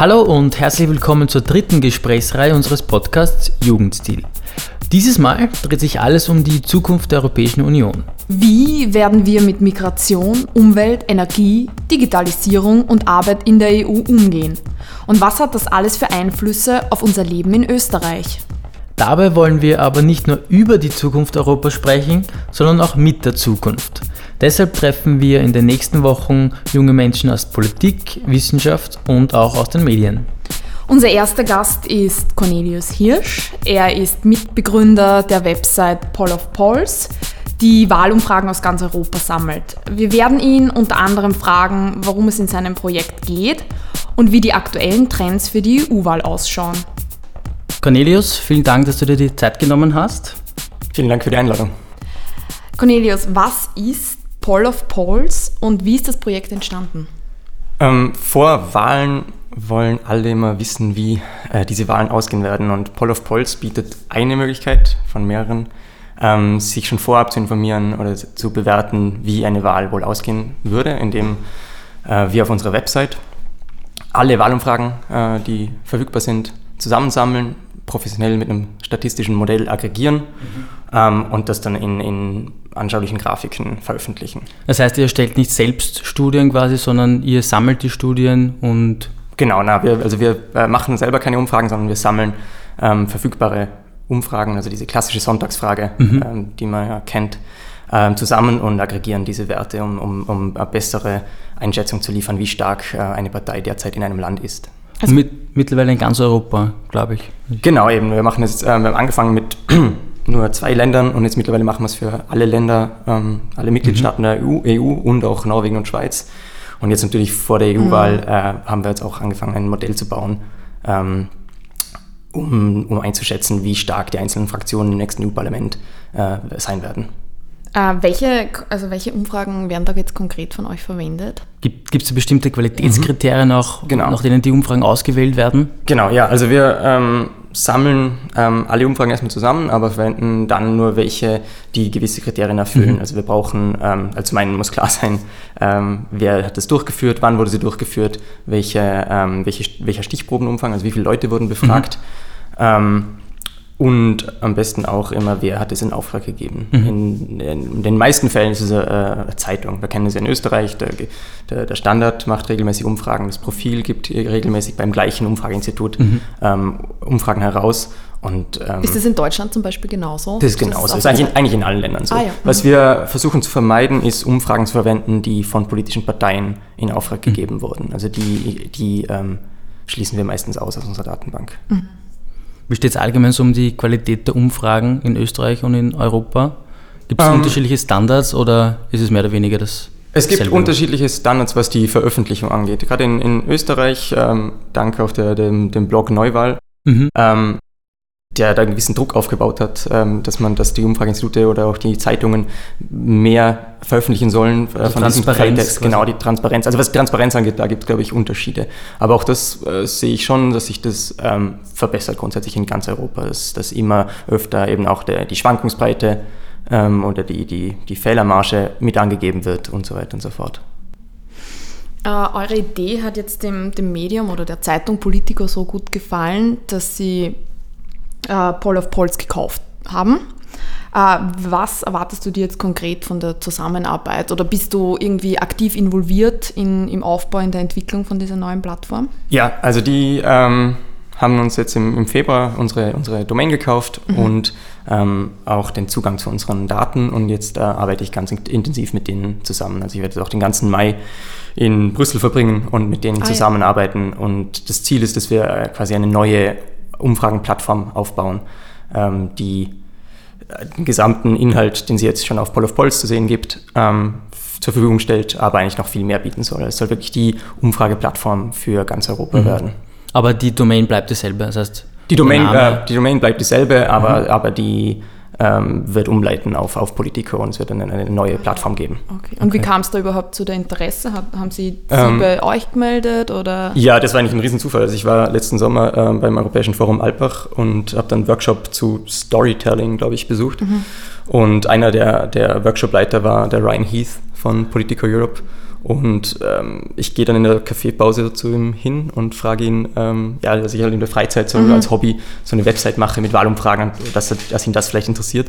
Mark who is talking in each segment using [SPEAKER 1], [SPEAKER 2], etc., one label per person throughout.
[SPEAKER 1] Hallo und herzlich willkommen zur dritten Gesprächsreihe unseres Podcasts Jugendstil. Dieses Mal dreht sich alles um die Zukunft der Europäischen Union.
[SPEAKER 2] Wie werden wir mit Migration, Umwelt, Energie, Digitalisierung und Arbeit in der EU umgehen? Und was hat das alles für Einflüsse auf unser Leben in Österreich?
[SPEAKER 1] Dabei wollen wir aber nicht nur über die Zukunft Europas sprechen, sondern auch mit der Zukunft. Deshalb treffen wir in den nächsten Wochen junge Menschen aus Politik, Wissenschaft und auch aus den Medien.
[SPEAKER 2] Unser erster Gast ist Cornelius Hirsch. Er ist Mitbegründer der Website Poll of Polls, die Wahlumfragen aus ganz Europa sammelt. Wir werden ihn unter anderem fragen, warum es in seinem Projekt geht und wie die aktuellen Trends für die EU-Wahl ausschauen.
[SPEAKER 1] Cornelius, vielen Dank, dass du dir die Zeit genommen hast.
[SPEAKER 3] Vielen Dank für die Einladung.
[SPEAKER 2] Cornelius, was ist Poll of Polls und wie ist das Projekt entstanden?
[SPEAKER 3] Ähm, vor Wahlen wollen alle immer wissen, wie äh, diese Wahlen ausgehen werden. Und Poll of Polls bietet eine Möglichkeit von mehreren, ähm, sich schon vorab zu informieren oder zu bewerten, wie eine Wahl wohl ausgehen würde, indem äh, wir auf unserer Website alle Wahlumfragen, äh, die verfügbar sind, zusammensammeln, professionell mit einem statistischen Modell aggregieren mhm. ähm, und das dann in, in anschaulichen Grafiken veröffentlichen.
[SPEAKER 1] Das heißt, ihr erstellt nicht selbst Studien quasi, sondern ihr sammelt die Studien und
[SPEAKER 3] Genau, na, wir, also wir äh, machen selber keine Umfragen, sondern wir sammeln ähm, verfügbare Umfragen, also diese klassische Sonntagsfrage, mhm. ähm, die man ja kennt, ähm, zusammen und aggregieren diese Werte, um, um, um eine bessere Einschätzung zu liefern, wie stark äh, eine Partei derzeit in einem Land ist.
[SPEAKER 1] Also mit, mittlerweile in ganz Europa, glaube ich.
[SPEAKER 3] Genau, eben. Wir machen jetzt, äh, wir haben angefangen mit nur zwei Ländern und jetzt mittlerweile machen wir es für alle Länder, ähm, alle Mitgliedstaaten mhm. der EU, EU und auch Norwegen und Schweiz. Und jetzt natürlich vor der EU-Wahl mhm. äh, haben wir jetzt auch angefangen, ein Modell zu bauen, ähm, um, um einzuschätzen, wie stark die einzelnen Fraktionen im nächsten EU-Parlament äh, sein werden.
[SPEAKER 2] Äh, welche, also welche Umfragen werden da jetzt konkret von euch verwendet?
[SPEAKER 1] Gibt es bestimmte Qualitätskriterien, mhm. auch, genau. nach denen die Umfragen ausgewählt werden?
[SPEAKER 3] Genau, ja. Also wir ähm, sammeln ähm, alle Umfragen erstmal zusammen, aber verwenden dann nur welche, die gewisse Kriterien erfüllen. Mhm. Also wir brauchen, ähm, also zum einen muss klar sein, ähm, wer hat das durchgeführt, wann wurde sie durchgeführt, welche, ähm, welche, welcher Stichprobenumfang, also wie viele Leute wurden befragt. Mhm. Und am besten auch immer, wer hat es in Auftrag gegeben. Mhm. In, in, den meisten Fällen ist es eine, eine Zeitung. Wir kennen es ja in Österreich, der, der, der, Standard macht regelmäßig Umfragen, das Profil gibt regelmäßig beim gleichen Umfrageinstitut mhm. ähm, Umfragen heraus. Und,
[SPEAKER 2] ähm, ist das in Deutschland zum Beispiel genauso?
[SPEAKER 3] Das ist genauso. Das ist eigentlich in, eigentlich in allen Ländern so. Ah, ja. Was mhm. wir versuchen zu vermeiden, ist Umfragen zu verwenden, die von politischen Parteien in Auftrag mhm. gegeben wurden. Also die, die ähm, schließen wir meistens aus aus unserer Datenbank.
[SPEAKER 1] Wie steht es allgemein so um die Qualität der Umfragen in Österreich und in Europa? Gibt es ähm, unterschiedliche Standards oder ist es mehr oder weniger das?
[SPEAKER 3] Es gibt unterschiedliche Standards, was die Veröffentlichung angeht. Gerade in, in Österreich, ähm, dank auf der, dem, dem Blog Neuwahl, mhm. ähm, der da einen gewissen Druck aufgebaut hat, ähm, dass man, dass die Umfrageinstitute oder auch die Zeitungen mehr veröffentlichen sollen
[SPEAKER 1] äh, von diesem Quelltext.
[SPEAKER 3] Genau, die Transparenz. Also was Transparenz angeht, da gibt es, glaube ich, Unterschiede. Aber auch das äh, sehe ich schon, dass sich das ähm, verbessert grundsätzlich in ganz Europa, dass, dass immer öfter eben auch der, die Schwankungsbreite ähm, oder die, die, die Fehlermarge mit angegeben wird und so weiter und so fort.
[SPEAKER 2] Uh, eure Idee hat jetzt dem, dem Medium oder der Zeitung Politico so gut gefallen, dass sie äh, Paul of Polls gekauft haben. Äh, was erwartest du dir jetzt konkret von der Zusammenarbeit oder bist du irgendwie aktiv involviert in, im Aufbau, in der Entwicklung von dieser neuen Plattform?
[SPEAKER 3] Ja, also die ähm, haben uns jetzt im, im, Februar unsere, unsere Domain gekauft mhm. und ähm, auch den Zugang zu unseren Daten und jetzt äh, arbeite ich ganz intensiv mit denen zusammen. Also ich werde auch den ganzen Mai in Brüssel verbringen und mit denen ah, zusammenarbeiten ja. und das Ziel ist, dass wir äh, quasi eine neue Umfragenplattform aufbauen, ähm, die äh, den gesamten Inhalt, den sie jetzt schon auf Poll of Polls zu sehen gibt, ähm, zur Verfügung stellt, aber eigentlich noch viel mehr bieten soll. Es soll wirklich die Umfrageplattform für ganz Europa mhm. werden.
[SPEAKER 1] Aber die Domain bleibt dieselbe, das heißt.
[SPEAKER 3] Die Domain, äh, die Domain bleibt dieselbe, aber, mhm. aber die ähm, wird umleiten auf, auf Politico und es wird dann eine neue Plattform geben.
[SPEAKER 2] Okay. Und okay. wie kam es da überhaupt zu der Interesse? haben Sie sie ähm, bei euch gemeldet? Oder?
[SPEAKER 3] Ja, das war eigentlich ein Riesenzufall. Also ich war letzten Sommer äh, beim Europäischen Forum Alpbach und habe dann einen Workshop zu Storytelling, glaube ich, besucht. Mhm. Und einer der, der Workshop-Leiter war der Ryan Heath von Politico Europe. Und ähm, ich gehe dann in der Kaffeepause zu ihm hin und frage ihn, ähm, ja, dass ich halt in der Freizeit so mhm. als Hobby so eine Website mache mit Wahlumfragen, dass, dass ihn das vielleicht interessiert.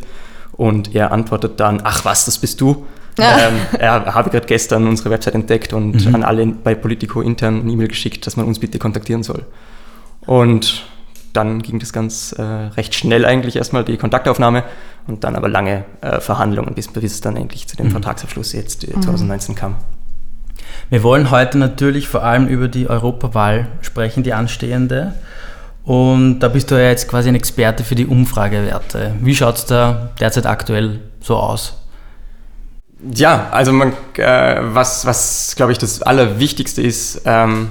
[SPEAKER 3] Und er antwortet dann, ach was, das bist du. Ja. Ähm, er habe gerade gestern unsere Website entdeckt und mhm. an alle bei Politico intern eine E-Mail geschickt, dass man uns bitte kontaktieren soll. Und dann ging das ganz äh, recht schnell eigentlich erstmal die Kontaktaufnahme und dann aber lange äh, Verhandlungen, bis, bis es dann endlich zu dem mhm. Vertragsabschluss jetzt äh, 2019 kam.
[SPEAKER 1] Wir wollen heute natürlich vor allem über die Europawahl sprechen, die anstehende. Und da bist du ja jetzt quasi ein Experte für die Umfragewerte. Wie schaut es da derzeit aktuell so aus?
[SPEAKER 3] Ja, also man, äh, was, was glaube ich das Allerwichtigste ist, ähm,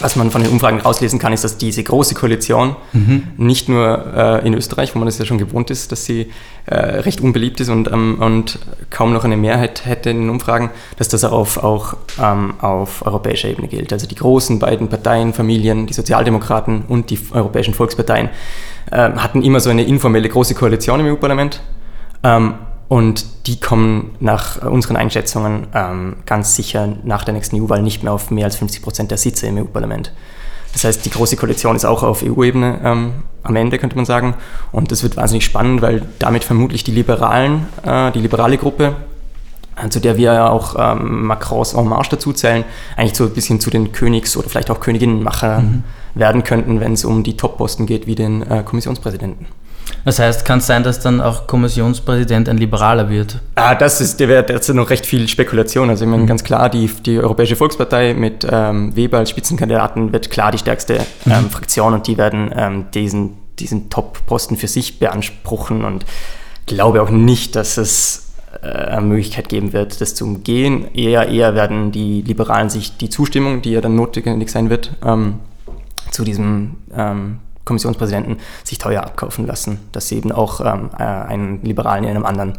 [SPEAKER 3] was man von den Umfragen rauslesen kann, ist, dass diese große Koalition mhm. nicht nur äh, in Österreich, wo man das ja schon gewohnt ist, dass sie äh, recht unbeliebt ist und, ähm, und kaum noch eine Mehrheit hätte in den Umfragen, dass das auf, auch ähm, auf europäischer Ebene gilt. Also die großen beiden Parteien, Familien, die Sozialdemokraten und die europäischen Volksparteien äh, hatten immer so eine informelle große Koalition im EU-Parlament. Ähm, und die kommen nach unseren Einschätzungen ähm, ganz sicher nach der nächsten EU-Wahl nicht mehr auf mehr als 50 Prozent der Sitze im EU-Parlament. Das heißt, die Große Koalition ist auch auf EU-Ebene ähm, am Ende, könnte man sagen. Und das wird wahnsinnig spannend, weil damit vermutlich die Liberalen, äh, die liberale Gruppe, äh, zu der wir ja auch ähm, Macrons En Marche dazu zählen, eigentlich so ein bisschen zu den Königs- oder vielleicht auch Königinnenmachern mhm. werden könnten, wenn es um die Top-Posten geht, wie den äh, Kommissionspräsidenten.
[SPEAKER 1] Das heißt, kann es sein, dass dann auch Kommissionspräsident ein Liberaler wird?
[SPEAKER 3] Ah, das ist, der wäre derzeit noch recht viel Spekulation. Also ich meine, mhm. ganz klar, die, die Europäische Volkspartei mit ähm, Weber als Spitzenkandidaten wird klar die stärkste ähm, mhm. Fraktion und die werden ähm, diesen, diesen Top-Posten für sich beanspruchen und glaube auch nicht, dass es äh, eine Möglichkeit geben wird, das zu umgehen. Eher, eher werden die Liberalen sich die Zustimmung, die ja dann notwendig sein wird, ähm, zu diesem ähm, Kommissionspräsidenten sich teuer abkaufen lassen, dass sie eben auch ähm, äh, einen Liberalen in einem anderen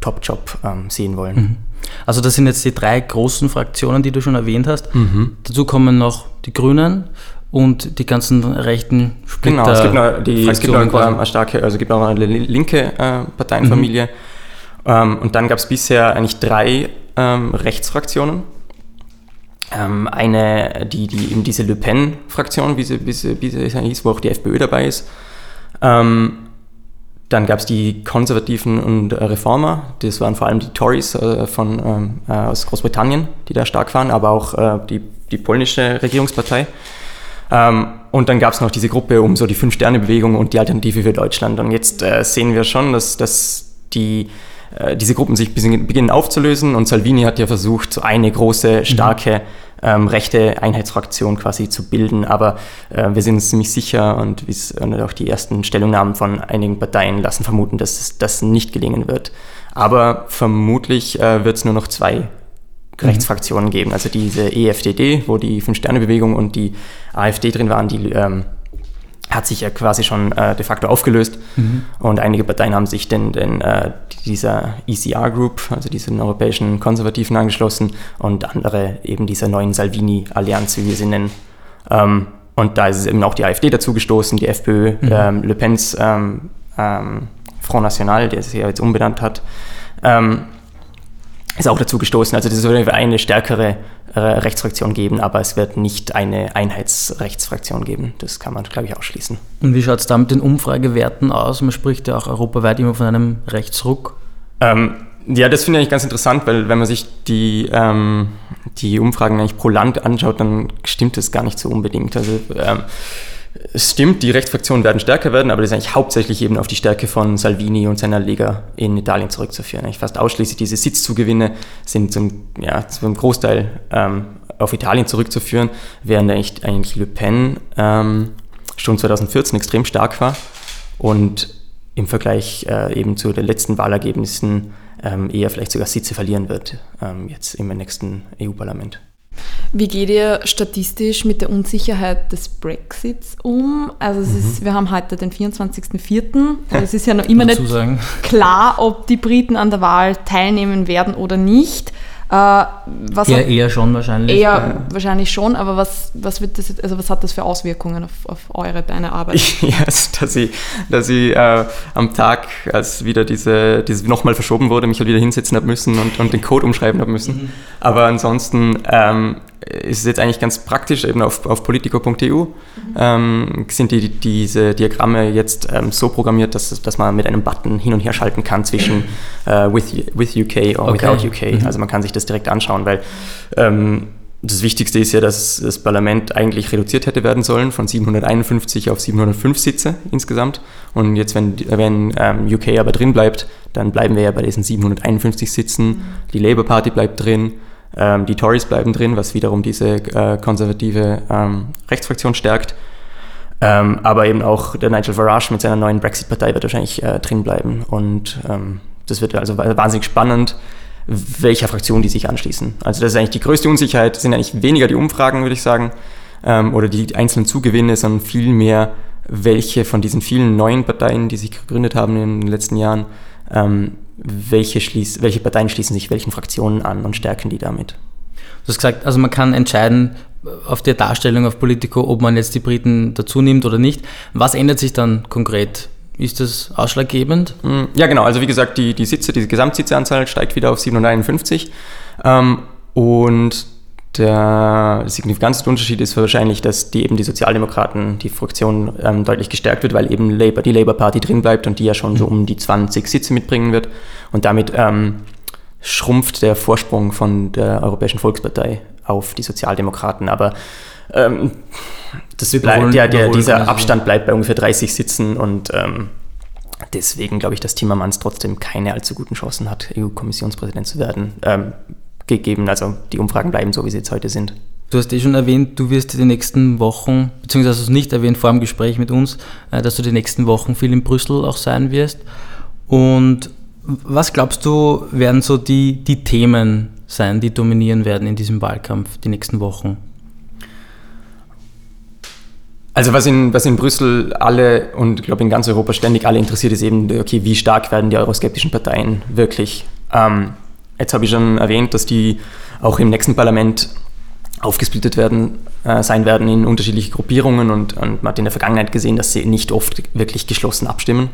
[SPEAKER 3] Top-Job ähm, sehen wollen. Mhm.
[SPEAKER 1] Also das sind jetzt die drei großen Fraktionen, die du schon erwähnt hast. Mhm. Dazu kommen noch die Grünen und die ganzen rechten
[SPEAKER 3] Splitter Genau, es gibt noch, die, es gibt noch eine starke, also es gibt noch eine linke äh, Parteienfamilie. Mhm. Ähm, und dann gab es bisher eigentlich drei ähm, Rechtsfraktionen ähm, eine, die, die eben diese Le Pen-Fraktion, wie sie, wie, sie, wie sie hieß, wo auch die FPÖ dabei ist. Ähm, dann gab es die Konservativen und äh, Reformer, das waren vor allem die Tories äh, von, ähm, äh, aus Großbritannien, die da stark waren, aber auch äh, die, die polnische Regierungspartei. Ähm, und dann gab es noch diese Gruppe um so die Fünf-Sterne-Bewegung und die Alternative für Deutschland. Und jetzt äh, sehen wir schon, dass, dass die diese Gruppen sich beginnen aufzulösen und Salvini hat ja versucht, so eine große, mhm. starke ähm, rechte Einheitsfraktion quasi zu bilden, aber äh, wir sind uns ziemlich sicher und, und, auch die ersten Stellungnahmen von einigen Parteien lassen vermuten, dass das nicht gelingen wird. Aber vermutlich äh, wird es nur noch zwei mhm. Rechtsfraktionen geben, also diese EFDD, wo die Fünf-Sterne-Bewegung und die AfD drin waren, die ähm, hat sich ja quasi schon äh, de facto aufgelöst mhm. und einige Parteien haben sich den, den, äh, dieser ECR Group, also diesen europäischen Konservativen angeschlossen und andere eben dieser neuen Salvini-Allianz, wie wir sie nennen. Ähm, und da ist eben auch die AfD dazu gestoßen, die FPÖ, mhm. ähm, Le Pens ähm, ähm, Front National, der sich ja jetzt umbenannt hat, ähm, ist auch dazu gestoßen. Also das soll eine stärkere äh, Rechtsfraktion geben, aber es wird nicht eine Einheitsrechtsfraktion geben. Das kann man, glaube ich, ausschließen.
[SPEAKER 1] Und wie schaut es da mit den Umfragewerten aus? Man spricht ja auch europaweit immer von einem Rechtsruck.
[SPEAKER 3] Ähm, ja, das finde ich eigentlich ganz interessant, weil wenn man sich die, ähm, die Umfragen eigentlich pro Land anschaut, dann stimmt das gar nicht so unbedingt. Also ähm, es stimmt, die Rechtsfraktionen werden stärker werden, aber das ist eigentlich hauptsächlich eben auf die Stärke von Salvini und seiner Lega in Italien zurückzuführen. Eigentlich fast ausschließlich diese Sitzzugewinne sind zum, ja, zum Großteil ähm, auf Italien zurückzuführen, während eigentlich, eigentlich Le Pen ähm, schon 2014 extrem stark war und im Vergleich äh, eben zu den letzten Wahlergebnissen ähm, eher vielleicht sogar Sitze verlieren wird, ähm, jetzt im nächsten EU-Parlament.
[SPEAKER 2] Wie geht ihr statistisch mit der Unsicherheit des Brexits um? Also mhm. ist, wir haben heute den 24.04. Es ist ja noch immer nicht
[SPEAKER 1] sagen.
[SPEAKER 2] klar, ob die Briten an der Wahl teilnehmen werden oder nicht. Äh, was
[SPEAKER 1] Ja,
[SPEAKER 2] hat,
[SPEAKER 1] eher schon wahrscheinlich.
[SPEAKER 2] eher wahrscheinlich schon, aber was, was, wird das, also was hat das für Auswirkungen auf, auf eure, deine Arbeit?
[SPEAKER 3] Ja, dass ich, dass ich äh, am Tag, als wieder diese, diese nochmal verschoben wurde, mich halt wieder hinsetzen habe müssen und, und den Code umschreiben habe müssen. Aber ansonsten ähm, ist es jetzt eigentlich ganz praktisch, eben auf, auf politico.eu ähm, sind die, diese Diagramme jetzt ähm, so programmiert, dass, dass man mit einem Button hin und her schalten kann zwischen äh, with, with UK or
[SPEAKER 1] Okay.
[SPEAKER 3] without UK. Also man kann sich das direkt anschauen, weil ähm, das Wichtigste ist ja, dass das Parlament eigentlich reduziert hätte werden sollen von 751 auf 705 Sitze insgesamt. Und jetzt, wenn, wenn ähm, UK aber drin bleibt, dann bleiben wir ja bei diesen 751 Sitzen. Die Labour Party bleibt drin, die Tories bleiben drin, was wiederum diese äh, konservative ähm, Rechtsfraktion stärkt. Ähm, aber eben auch der Nigel Farage mit seiner neuen Brexit-Partei wird wahrscheinlich äh, drin bleiben. Und ähm, das wird also wahnsinnig spannend, welcher Fraktion die sich anschließen. Also das ist eigentlich die größte Unsicherheit, das sind eigentlich weniger die Umfragen, würde ich sagen, ähm, oder die einzelnen Zugewinne, sondern vielmehr, welche von diesen vielen neuen Parteien, die sich gegründet haben in den letzten Jahren, ähm, welche, schließ, welche Parteien schließen sich welchen Fraktionen an und stärken die damit.
[SPEAKER 1] Du hast gesagt, also man kann entscheiden auf der Darstellung auf Politico, ob man jetzt die Briten dazu nimmt oder nicht. Was ändert sich dann konkret? Ist das ausschlaggebend?
[SPEAKER 3] Mm, Ja, genau. Also wie gesagt, die, die Sitze, die Gesamtsitzeanzahl steigt wieder auf 751. Ähm, und der signifikanteste Unterschied ist wahrscheinlich, dass die eben die Sozialdemokraten, die Fraktion ähm, deutlich gestärkt wird, weil eben Labour, die Labour Party drin bleibt und die ja schon so um die 20 Sitze mitbringen wird. Und damit ähm, schrumpft der Vorsprung von der Europäischen Volkspartei auf die Sozialdemokraten. Aber ähm, das bleibt, ja, der, dieser. Abstand bleibt bei ungefähr 30 Sitzen und ähm, deswegen glaube ich, dass Timmermans trotzdem keine allzu guten Chancen hat, EU-Kommissionspräsident zu werden. Gegeben, also die Umfragen bleiben so, wie sie jetzt heute sind.
[SPEAKER 1] Du hast eh schon erwähnt, du wirst die nächsten Wochen, beziehungsweise hast du es nicht erwähnt vor dem Gespräch mit uns, äh, dass du die nächsten Wochen viel in Brüssel auch sein wirst. Und was glaubst du, werden so die, die Themen sein, die dominieren werden in diesem Wahlkampf die nächsten Wochen?
[SPEAKER 3] Also was in, was in Brüssel alle und ich glaube in ganz Europa ständig alle interessiert, ist eben, okay, wie stark werden die euroskeptischen Parteien wirklich? Ähm, jetzt habe ich schon erwähnt, dass die auch im nächsten Parlament aufgesplittet werden, äh, sein werden in unterschiedliche Gruppierungen und, und man hat in der Vergangenheit gesehen, dass sie nicht oft wirklich geschlossen abstimmen.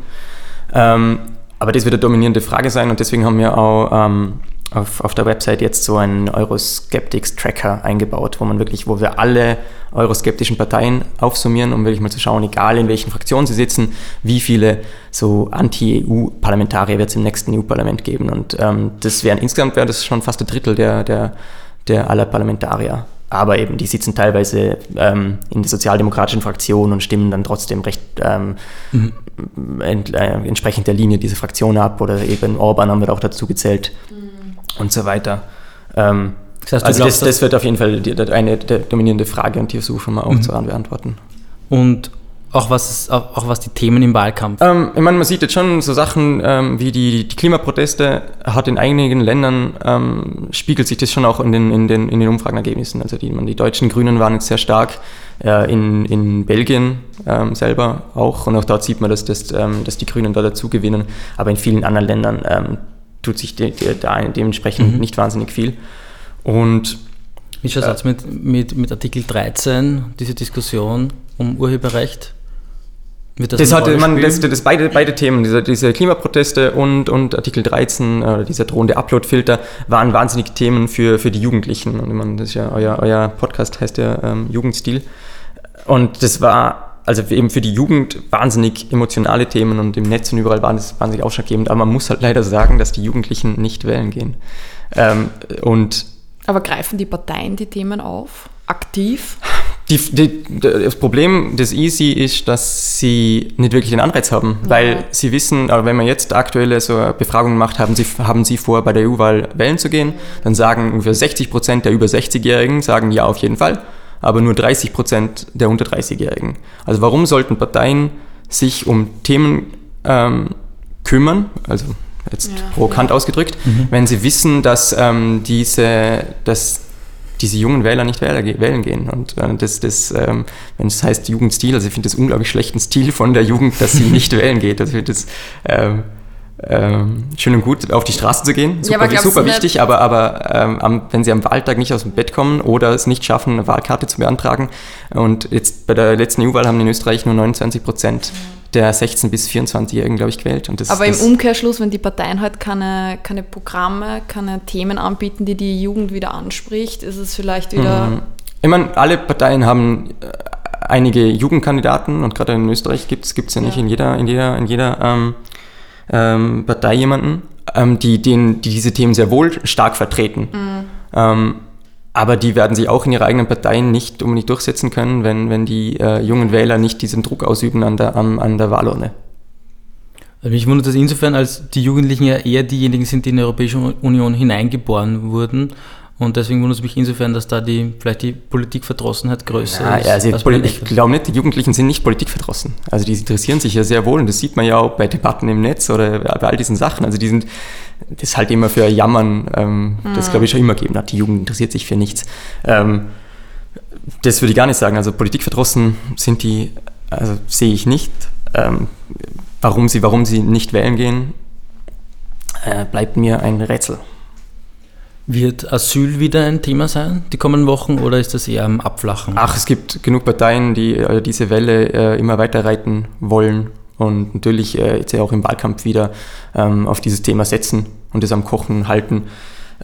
[SPEAKER 3] Ähm, aber das wird eine dominierende Frage sein und deswegen haben wir auch ähm, auf, auf der Website jetzt so einen Euroskeptics-Tracker eingebaut, wo man wirklich, wo wir alle euroskeptischen Parteien aufsummieren, um wirklich mal zu schauen, egal in welchen Fraktionen sie sitzen, wie viele so Anti-EU-Parlamentarier wird es im nächsten EU-Parlament geben. Und ähm, das wären insgesamt wäre das schon fast ein Drittel der, der, der aller Parlamentarier. Aber eben, die sitzen teilweise ähm, in der sozialdemokratischen Fraktion und stimmen dann trotzdem recht ähm, ent, äh, entsprechend der Linie dieser Fraktion ab. Oder eben Orban haben wir auch dazu gezählt und so weiter. Ähm,
[SPEAKER 1] Das heißt,
[SPEAKER 3] also
[SPEAKER 1] glaubst,
[SPEAKER 3] das, das wird auf jeden Fall die, die, eine der dominierende Frage und die versuchen wir auch zu beantworten.
[SPEAKER 1] Und auch was, auch, auch was die Themen im Wahlkampf.
[SPEAKER 3] Ähm, ich meine, man sieht jetzt schon so Sachen ähm, wie die, die Klimaproteste, hat in einigen Ländern, ähm, spiegelt sich das schon auch in den, in den, in den Umfragenergebnissen. Also die, man, die deutschen Grünen waren jetzt sehr stark, äh, in, in Belgien ähm, selber auch. Und auch dort sieht man, dass, das, ähm, dass die Grünen da dazu gewinnen. Aber in vielen anderen Ländern ähm, tut sich de, de, da dementsprechend nicht wahnsinnig viel. Und
[SPEAKER 1] Wie schaut es mit, mit, mit Artikel 13, diese Diskussion um Urheberrecht? Wird
[SPEAKER 3] Das,
[SPEAKER 1] eine
[SPEAKER 3] hatte man, das, das beide, beide Themen, diese, diese Klimaproteste und, und Artikel 13, äh, dieser drohende Uploadfilter, waren wahnsinnig Themen für, für die Jugendlichen. Und meine, das ist ja euer, euer Podcast heißt ja ähm, Jugendstil. Und das war also eben für die Jugend wahnsinnig emotionale Themen und im Netz und überall waren das wahnsinnig ausschlaggebend. Aber man muss halt leider sagen, dass die Jugendlichen nicht wählen gehen. Ähm, und
[SPEAKER 2] Aber greifen die Parteien die Themen auf? Aktiv?
[SPEAKER 3] Die, die, das Problem des Easy ist, dass sie nicht wirklich den Anreiz haben, weil sie wissen, aber wenn man jetzt aktuelle so Befragungen macht, haben sie, haben sie vor, bei der EU-Wahl wählen zu gehen, dann sagen ungefähr 60 Prozent der über 60-Jährigen sagen ja auf jeden Fall, aber nur 30 Prozent der unter 30-Jährigen. Also warum sollten Parteien sich um Themen ähm, kümmern, also jetzt
[SPEAKER 2] Ja.
[SPEAKER 3] provokant ausgedrückt, wenn sie wissen, dass ähm, diese, dass diese jungen Wähler nicht wählen gehen. Und äh, das, das ähm, wenn es heißt Jugendstil, also ich finde das unglaublich schlechten Stil von der Jugend, dass sie nicht wählen geht. Also ich finde das, ähm, ähm, schön und gut, auf die Straße zu gehen. Super,
[SPEAKER 2] aber
[SPEAKER 3] super wichtig, aber, aber ähm, am, wenn sie am Wahltag nicht aus dem Bett kommen oder es nicht schaffen, eine Wahlkarte zu beantragen. Und jetzt bei der letzten EU-Wahl haben in Österreich nur 29 Prozent der 16- bis 24-Jährigen, glaube ich, gewählt.
[SPEAKER 2] Das, aber im Umkehrschluss, wenn die Parteien halt keine, keine Programme, keine Themen anbieten, die die Jugend wieder anspricht, ist es vielleicht wieder... Mhm.
[SPEAKER 3] Ich meine, alle Parteien haben äh, einige Jugendkandidaten und gerade in Österreich gibt es ja nicht ja. in jeder, in jeder, in jeder ähm, ähm, Partei jemanden, ähm, die, den, die diese Themen sehr wohl stark vertreten. Mhm. Aber die werden sich auch in ihrer eigenen Parteien nicht unbedingt durchsetzen können, wenn, wenn die äh, jungen Wähler nicht diesen Druck ausüben an der, an, an der Wahlurne.
[SPEAKER 1] Also mich wundert das insofern, als die Jugendlichen ja eher diejenigen sind, die in die Europäische Union hineingeboren wurden und deswegen wundert es mich insofern, dass da die, vielleicht die Politikverdrossenheit größer
[SPEAKER 3] Na, ist. Ja, also ich glaube nicht, die Jugendlichen sind nicht politikverdrossen. Also die interessieren sich ja sehr wohl und das sieht man ja auch bei Debatten im Netz oder bei all diesen Sachen. Also die sind, das halt immer für Jammern, ähm, mhm. das glaube ich schon immer gegeben hat. Die Jugend interessiert sich für nichts. Ähm, das würde ich gar nicht sagen. Also politikverdrossen sind die, also sehe ich nicht. Ähm, warum, sie, warum sie nicht wählen gehen, äh, bleibt mir ein Rätsel.
[SPEAKER 1] Wird Asyl wieder ein Thema sein, die kommenden Wochen, oder ist das eher am Abflachen?
[SPEAKER 3] Ach, es gibt genug Parteien, die äh, diese Welle äh, immer weiter reiten wollen und natürlich äh, jetzt ja auch im Wahlkampf wieder ähm, auf dieses Thema setzen und es am Kochen halten.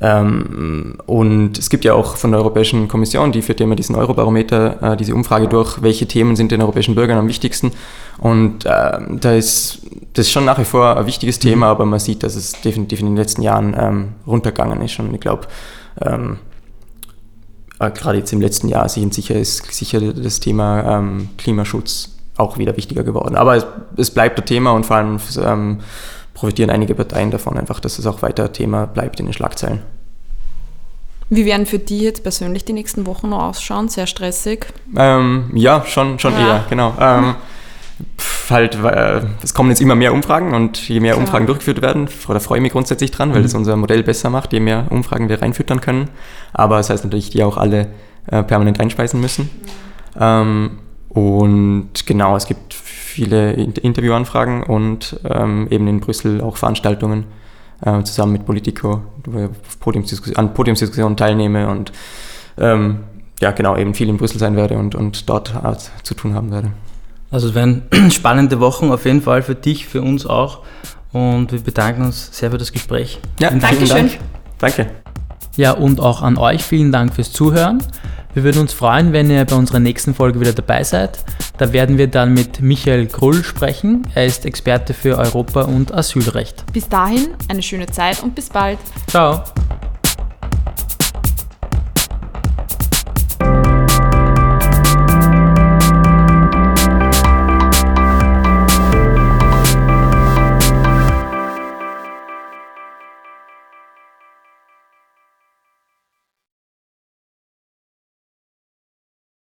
[SPEAKER 3] Ähm, und es gibt ja auch von der Europäischen Kommission, die führt ja immer diesen Eurobarometer, äh, diese Umfrage durch, welche Themen sind den europäischen Bürgern am wichtigsten. Und äh, da ist das schon nach wie vor ein wichtiges Thema, mhm. aber man sieht, dass es definitiv in den letzten Jahren ähm, runtergegangen ist. Und ich glaube, ähm, äh, gerade jetzt im letzten Jahr sicher ist sicher das Thema ähm, Klimaschutz auch wieder wichtiger geworden. Aber es, es bleibt ein Thema und vor allem ähm, profitieren einige Parteien davon einfach, dass es auch weiter Thema bleibt in den Schlagzeilen.
[SPEAKER 2] Wie werden für die jetzt persönlich die nächsten Wochen noch ausschauen? Sehr stressig?
[SPEAKER 3] Ähm, ja, schon, schon ja. eher, genau. Ähm, pf, halt, äh, es kommen jetzt immer mehr Umfragen und je mehr Klar. Umfragen durchgeführt werden, da freue ich mich grundsätzlich dran, weil mhm. das unser Modell besser macht, je mehr Umfragen wir reinfüttern können. Aber das heißt natürlich, die auch alle äh, permanent einspeisen müssen. Mhm. Ähm, und genau, es gibt viele Interviewanfragen und ähm, eben in Brüssel auch Veranstaltungen äh, zusammen mit Politico, wo ich Podiumsdiskussion, an Podiumsdiskussionen teilnehme und ähm, ja genau eben viel in Brüssel sein werde und, und dort zu tun haben werde.
[SPEAKER 1] Also es werden spannende Wochen auf jeden Fall für dich, für uns auch und wir bedanken uns sehr für das Gespräch.
[SPEAKER 3] Ja,
[SPEAKER 2] vielen Dank.
[SPEAKER 3] Danke.
[SPEAKER 1] Ja, und auch an euch vielen Dank fürs Zuhören. Wir würden uns freuen, wenn ihr bei unserer nächsten Folge wieder dabei seid. Da werden wir dann mit Michael Krull sprechen. Er ist Experte für Europa- und Asylrecht.
[SPEAKER 2] Bis dahin eine schöne Zeit und bis bald.
[SPEAKER 1] Ciao.